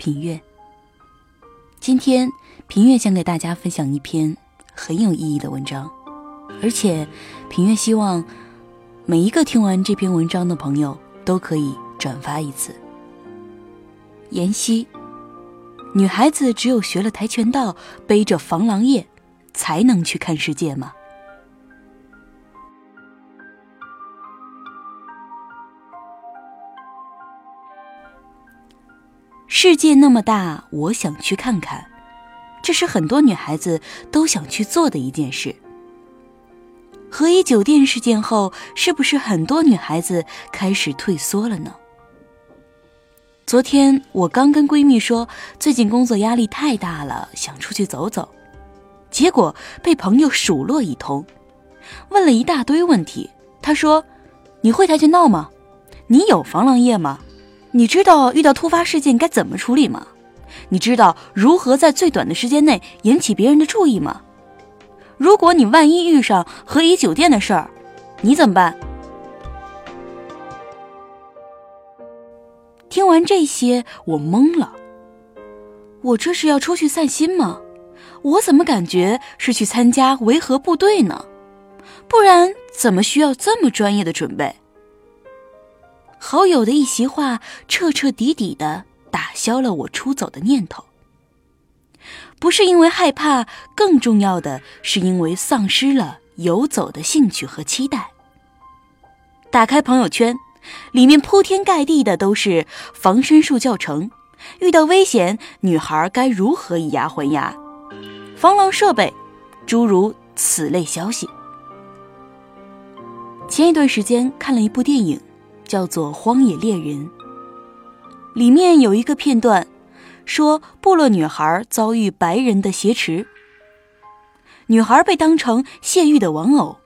品月。今天品月想给大家分享一篇很有意义的文章，而且品月希望每一个听完这篇文章的朋友都可以转发一次。妍希，女孩子只有学了跆拳道，背着防狼液，才能去看世界吗？世界那么大，我想去看看，这是很多女孩子都想去做的一件事。和一酒店事件后，是不是很多女孩子开始退缩了呢？昨天我刚跟闺蜜说，最近工作压力太大了，想出去走走，结果被朋友数落一通，问了一大堆问题。她说：“你会跆拳道吗？你有防狼液吗？”你知道遇到突发事件该怎么处理吗？你知道如何在最短的时间内引起别人的注意吗？如果你万一遇上和颐酒店的事儿，你怎么办？听完这些，我懵了。我这是要出去散心吗？我怎么感觉是去参加维和部队呢？不然怎么需要这么专业的准备？好友的一席话，彻彻底底的打消了我出走的念头。不是因为害怕，更重要的是因为丧失了游走的兴趣和期待。打开朋友圈，里面铺天盖地的都是防身术教程，遇到危险，女孩该如何以牙还牙，防狼设备，诸如此类消息。前一段时间看了一部电影。叫做《荒野猎人》，里面有一个片段，说部落女孩遭遇白人的挟持，女孩被当成泄欲的玩偶，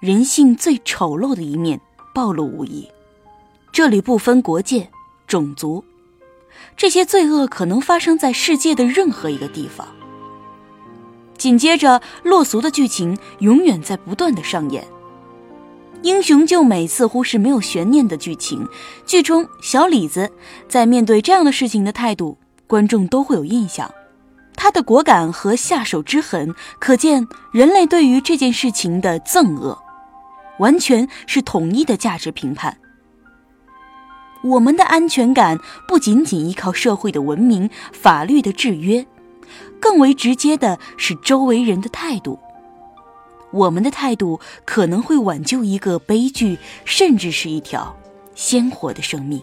人性最丑陋的一面暴露无遗。这里不分国界、种族，这些罪恶可能发生在世界的任何一个地方。紧接着，落俗的剧情永远在不断的上演。英雄救美似乎是没有悬念的剧情。剧中小李子在面对这样的事情的态度，观众都会有印象。他的果敢和下手之狠，可见人类对于这件事情的憎恶，完全是统一的价值评判。我们的安全感不仅仅依靠社会的文明、法律的制约，更为直接的是周围人的态度。我们的态度可能会挽救一个悲剧，甚至是一条鲜活的生命。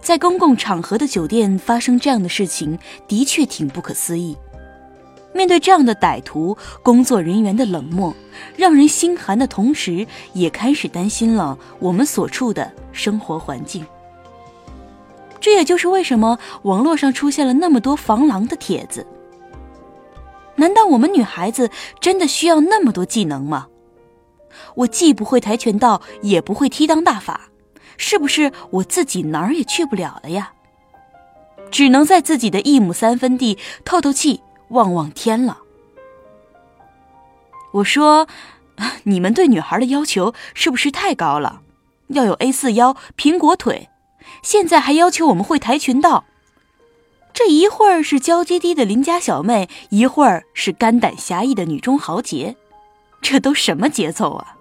在公共场合的酒店发生这样的事情，的确挺不可思议。面对这样的歹徒，工作人员的冷漠让人心寒的同时，也开始担心了我们所处的生活环境。这也就是为什么网络上出现了那么多防狼的帖子。难道我们女孩子真的需要那么多技能吗？我既不会跆拳道，也不会踢裆大法，是不是我自己哪儿也去不了了呀？只能在自己的一亩三分地透透气、望望天了。我说，你们对女孩的要求是不是太高了？要有 A 四腰、苹果腿，现在还要求我们会跆拳道。这一会儿是娇滴滴的邻家小妹，一会儿是肝胆侠义的女中豪杰，这都什么节奏啊？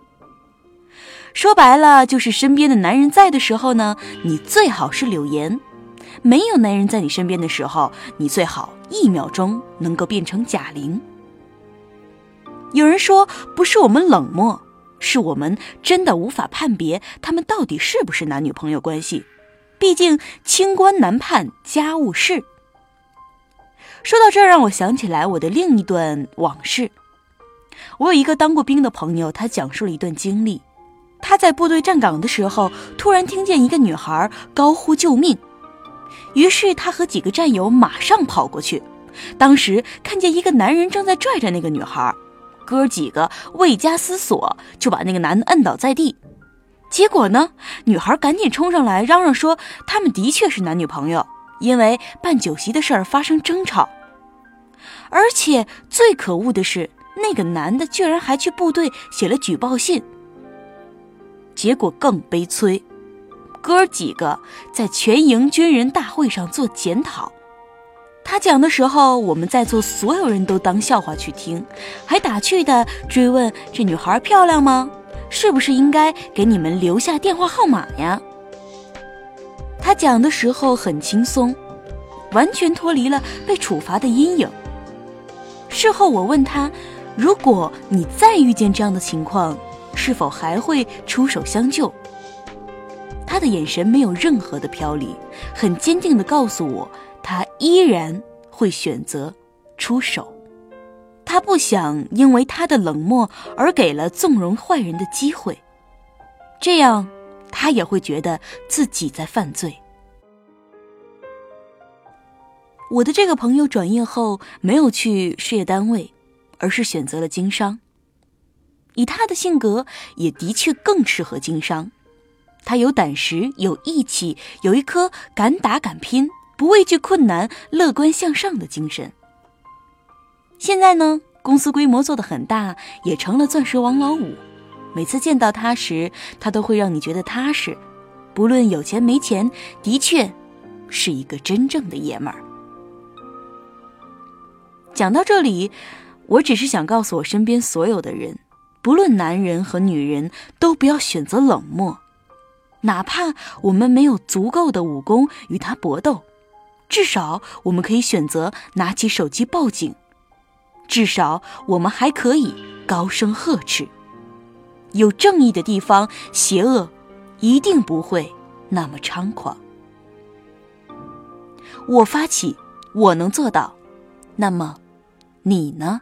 说白了，就是身边的男人在的时候呢，你最好是柳岩；没有男人在你身边的时候，你最好一秒钟能够变成贾玲。有人说，不是我们冷漠，是我们真的无法判别他们到底是不是男女朋友关系，毕竟清官难判家务事。说到这，让我想起来我的另一段往事。我有一个当过兵的朋友，他讲述了一段经历。他在部队站岗的时候，突然听见一个女孩高呼救命，于是他和几个战友马上跑过去，当时看见一个男人正在拽着那个女孩，哥几个未加思索就把那个男的摁倒在地。结果呢，女孩赶紧冲上来嚷嚷说他们的确是男女朋友，因为办酒席的事儿发生争吵。而且最可恶的是，那个男的居然还去部队写了举报信。结果更悲催。哥儿几个在全营军人大会上做检讨，他讲的时候，我们在座所有人都当笑话去听，还打趣的追问：“这女孩漂亮吗？是不是应该给你们留下电话号码呀？”他讲的时候很轻松，完全脱离了被处罚的阴影。事后我问他：“如果你再遇见这样的情况，是否还会出手相救？”他的眼神没有任何的飘离，很坚定地告诉我，他依然会选择出手。他不想因为他的冷漠而给了纵容坏人的机会，这样他也会觉得自己在犯罪。我的这个朋友转业后没有去事业单位，而是选择了经商。以他的性格，也的确更适合经商。他有胆识，有义气，有一颗敢打敢拼、不畏惧困难、乐观向上的精神。现在呢，公司规模做得很大，也成了钻石王老五。每次见到他时，他都会让你觉得踏实，不论有钱没钱，的确是一个真正的爷们儿。讲到这里，我只是想告诉我身边所有的人，不论男人和女人，都不要选择冷漠。哪怕我们没有足够的武功与他搏斗，至少我们可以选择拿起手机报警，至少我们还可以高声呵斥。有正义的地方，邪恶一定不会那么猖狂。我发起，我能做到，那么你呢？